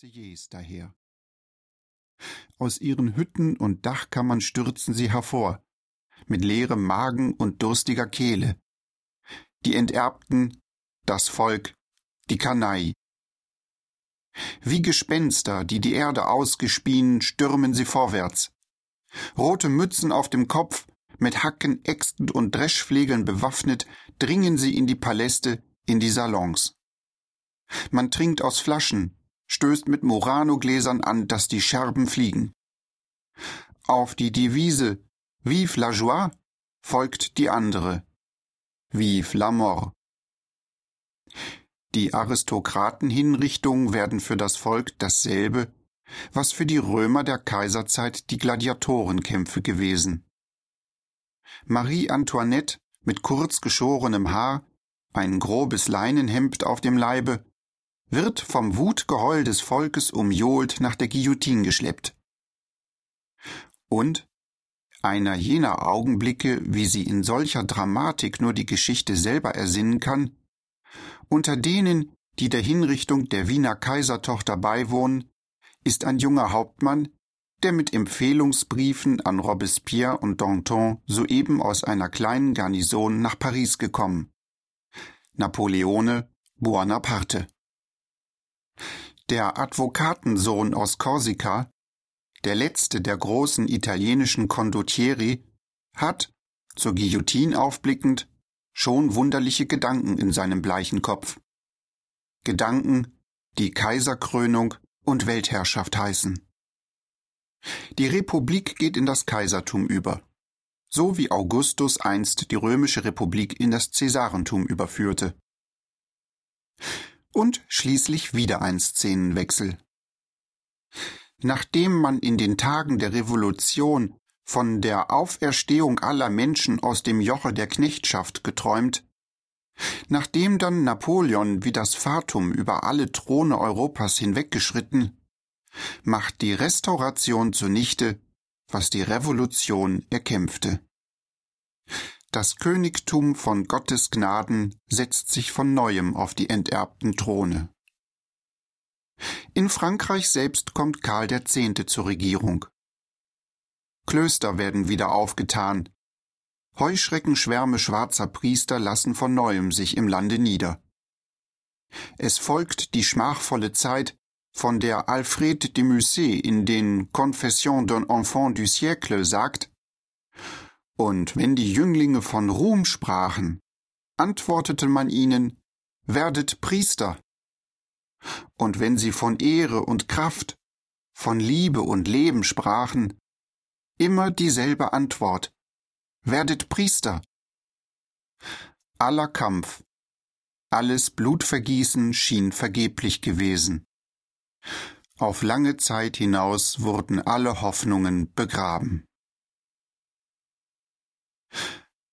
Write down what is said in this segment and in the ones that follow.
Marseillais daher. Aus ihren Hütten und Dachkammern stürzen sie hervor, mit leerem Magen und durstiger Kehle. Die Enterbten, das Volk, die Kanaille. Wie Gespenster, die die Erde ausgespien, stürmen sie vorwärts. Rote Mützen auf dem Kopf, mit Hacken, Äxten und Dreschflegeln bewaffnet, dringen sie in die Paläste, in die Salons. Man trinkt aus Flaschen, stößt mit Murano-Gläsern an, dass die Scherben fliegen. Auf die Devise Vive la joie folgt die andere. Vive la mort. Die Aristokratenhinrichtungen werden für das Volk dasselbe, was für die Römer der Kaiserzeit die Gladiatorenkämpfe gewesen. Marie Antoinette mit kurz geschorenem Haar, ein grobes Leinenhemd auf dem Leibe, wird vom Wutgeheul des Volkes umjohlt nach der Guillotine geschleppt. Und einer jener Augenblicke, wie sie in solcher Dramatik nur die Geschichte selber ersinnen kann, unter denen, die der Hinrichtung der Wiener Kaisertochter beiwohnen, ist ein junger Hauptmann, der mit Empfehlungsbriefen an Robespierre und Danton soeben aus einer kleinen Garnison nach Paris gekommen. Napoleone Buonaparte. Der Advokatensohn aus Korsika, der letzte der großen italienischen Condottieri, hat, zur Guillotine aufblickend, schon wunderliche Gedanken in seinem bleichen Kopf. Gedanken, die Kaiserkrönung und Weltherrschaft heißen. Die Republik geht in das Kaisertum über, so wie Augustus einst die römische Republik in das Cäsarentum überführte und schließlich wieder ein Szenenwechsel. Nachdem man in den Tagen der Revolution von der Auferstehung aller Menschen aus dem Joche der Knechtschaft geträumt, nachdem dann Napoleon wie das Fatum über alle Throne Europas hinweggeschritten, macht die Restauration zunichte, was die Revolution erkämpfte. Das Königtum von Gottes Gnaden setzt sich von neuem auf die enterbten Throne. In Frankreich selbst kommt Karl X. zur Regierung. Klöster werden wieder aufgetan. Heuschreckenschwärme schwarzer Priester lassen von neuem sich im Lande nieder. Es folgt die schmachvolle Zeit, von der Alfred de Musset in den Confessions d'un enfant du siècle sagt, und wenn die Jünglinge von Ruhm sprachen, antwortete man ihnen, werdet Priester. Und wenn sie von Ehre und Kraft, von Liebe und Leben sprachen, immer dieselbe Antwort, werdet Priester. Aller Kampf, alles Blutvergießen schien vergeblich gewesen. Auf lange Zeit hinaus wurden alle Hoffnungen begraben.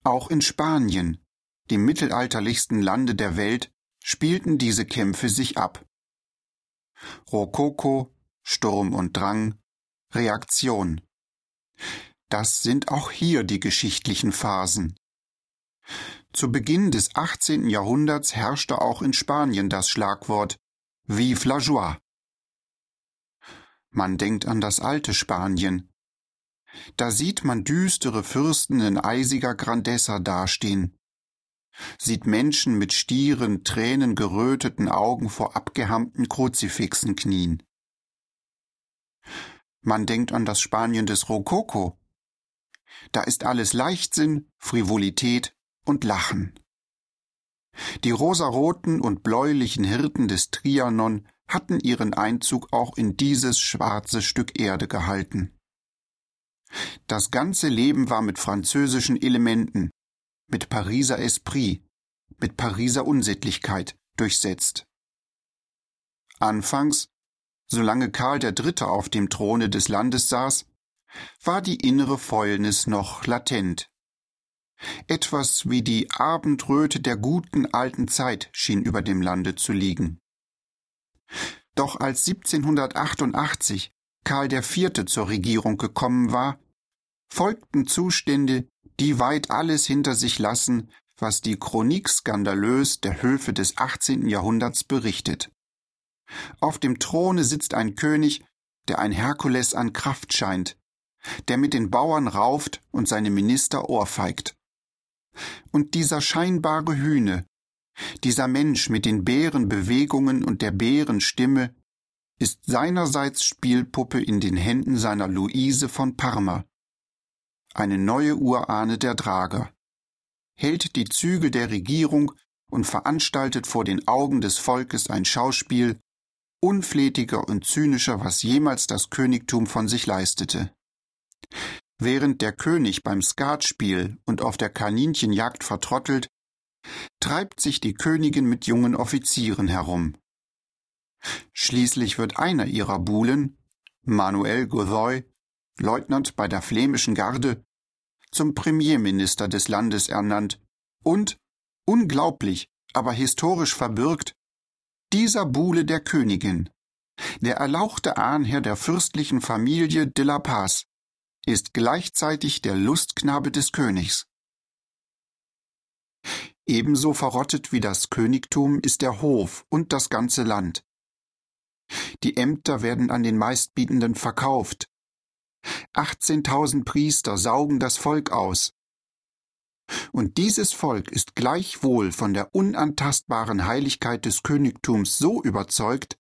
Auch in Spanien, dem mittelalterlichsten Lande der Welt, spielten diese Kämpfe sich ab. Rokoko, Sturm und Drang, Reaktion. Das sind auch hier die geschichtlichen Phasen. Zu Beginn des 18. Jahrhunderts herrschte auch in Spanien das Schlagwort Vive la joie. Man denkt an das alte Spanien, da sieht man düstere Fürsten in eisiger Grandezza dastehen, sieht Menschen mit stieren, tränengeröteten Augen vor abgehärmten Kruzifixen knien. Man denkt an das Spanien des Rokoko. Da ist alles Leichtsinn, Frivolität und Lachen. Die rosaroten und bläulichen Hirten des Trianon hatten ihren Einzug auch in dieses schwarze Stück Erde gehalten. Das ganze Leben war mit französischen Elementen, mit Pariser Esprit, mit Pariser Unsittlichkeit durchsetzt. Anfangs, solange Karl III. auf dem Throne des Landes saß, war die innere Fäulnis noch latent. Etwas wie die Abendröte der guten alten Zeit schien über dem Lande zu liegen. Doch als 1788 Karl IV. zur Regierung gekommen war, folgten Zustände, die weit alles hinter sich lassen, was die Chronik skandalös der Höfe des 18. Jahrhunderts berichtet. Auf dem Throne sitzt ein König, der ein Herkules an Kraft scheint, der mit den Bauern rauft und seine Minister ohrfeigt. Und dieser scheinbare Hühne, dieser Mensch mit den Bärenbewegungen und der Bärenstimme, ist seinerseits Spielpuppe in den Händen seiner Luise von Parma, eine neue Urahne der Drager, hält die Zügel der Regierung und veranstaltet vor den Augen des Volkes ein Schauspiel, unflätiger und zynischer, was jemals das Königtum von sich leistete. Während der König beim Skatspiel und auf der Kaninchenjagd vertrottelt, treibt sich die Königin mit jungen Offizieren herum. Schließlich wird einer ihrer Buhlen, Manuel Godoy, Leutnant bei der flämischen Garde, zum Premierminister des Landes ernannt und, unglaublich, aber historisch verbürgt, dieser Buhle der Königin, der erlauchte Ahnherr der fürstlichen Familie de la Paz, ist gleichzeitig der Lustknabe des Königs. Ebenso verrottet wie das Königtum ist der Hof und das ganze Land. Die Ämter werden an den Meistbietenden verkauft. 18.000 Priester saugen das Volk aus. Und dieses Volk ist gleichwohl von der unantastbaren Heiligkeit des Königtums so überzeugt,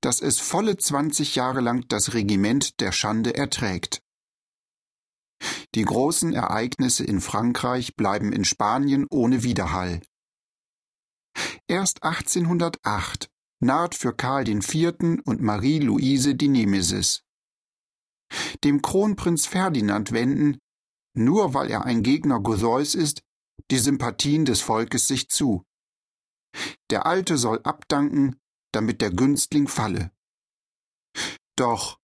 dass es volle 20 Jahre lang das Regiment der Schande erträgt. Die großen Ereignisse in Frankreich bleiben in Spanien ohne Widerhall. Erst 1808 naht für Karl IV. und Marie-Louise die Nemesis. Dem Kronprinz Ferdinand wenden, nur weil er ein Gegner Godoys ist, die Sympathien des Volkes sich zu. Der Alte soll abdanken, damit der Günstling falle. Doch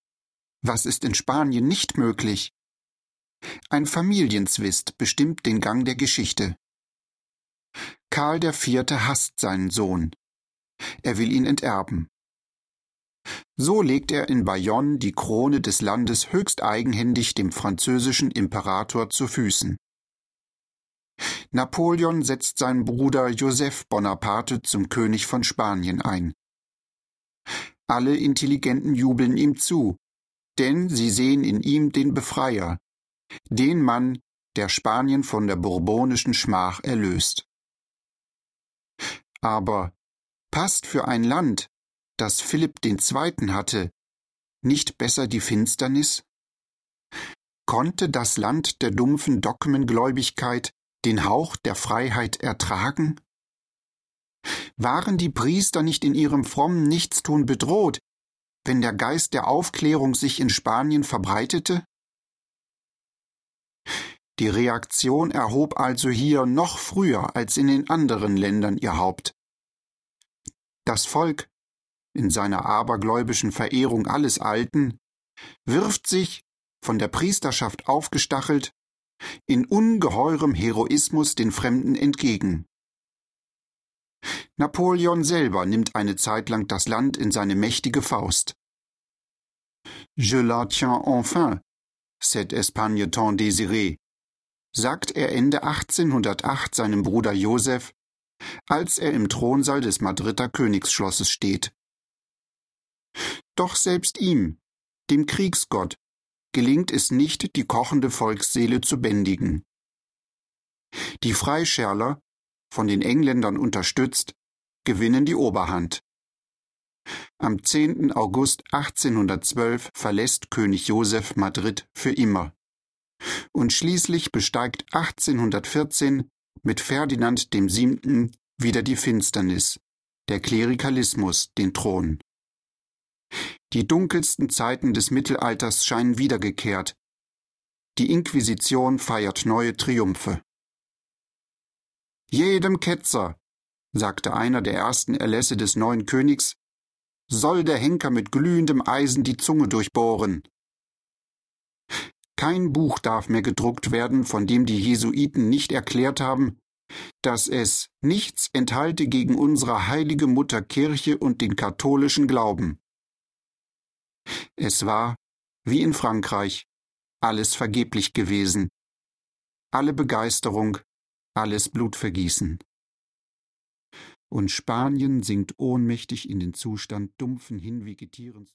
was ist in Spanien nicht möglich? Ein Familienzwist bestimmt den Gang der Geschichte. Karl IV. hasst seinen Sohn. Er will ihn enterben. So legt er in Bayonne die Krone des Landes höchst eigenhändig dem französischen Imperator zu Füßen. Napoleon setzt seinen Bruder Joseph Bonaparte zum König von Spanien ein. Alle Intelligenten jubeln ihm zu, denn sie sehen in ihm den Befreier, den Mann, der Spanien von der bourbonischen Schmach erlöst. Aber passt für ein Land, das Philipp II. hatte, nicht besser die Finsternis? Konnte das Land der dumpfen Dogmengläubigkeit den Hauch der Freiheit ertragen? Waren die Priester nicht in ihrem frommen Nichtstun bedroht, wenn der Geist der Aufklärung sich in Spanien verbreitete? Die Reaktion erhob also hier noch früher als in den anderen Ländern ihr Haupt. Das Volk, in seiner abergläubischen Verehrung alles Alten, wirft sich, von der Priesterschaft aufgestachelt, in ungeheurem Heroismus den Fremden entgegen. Napoleon selber nimmt eine Zeit lang das Land in seine mächtige Faust. Je la tiens enfin, cette Espagne tant désirée, sagt er Ende 1808 seinem Bruder Josef, als er im Thronsaal des Madrider Königsschlosses steht. Doch selbst ihm, dem Kriegsgott, gelingt es nicht, die kochende Volksseele zu bändigen. Die Freischärler, von den Engländern unterstützt, gewinnen die Oberhand. Am 10. August 1812 verlässt König Joseph Madrid für immer und schließlich besteigt 1814 mit Ferdinand VII. wieder die Finsternis, der Klerikalismus, den Thron. Die dunkelsten Zeiten des Mittelalters scheinen wiedergekehrt. Die Inquisition feiert neue Triumphe. Jedem Ketzer, sagte einer der ersten Erlässe des neuen Königs, soll der Henker mit glühendem Eisen die Zunge durchbohren. Kein Buch darf mehr gedruckt werden, von dem die Jesuiten nicht erklärt haben, dass es nichts enthalte gegen unsere heilige Mutter Kirche und den katholischen Glauben. Es war, wie in Frankreich, alles vergeblich gewesen, alle Begeisterung, alles Blutvergießen. und Spanien sinkt ohnmächtig in den Zustand dumpfen Hinvegetierens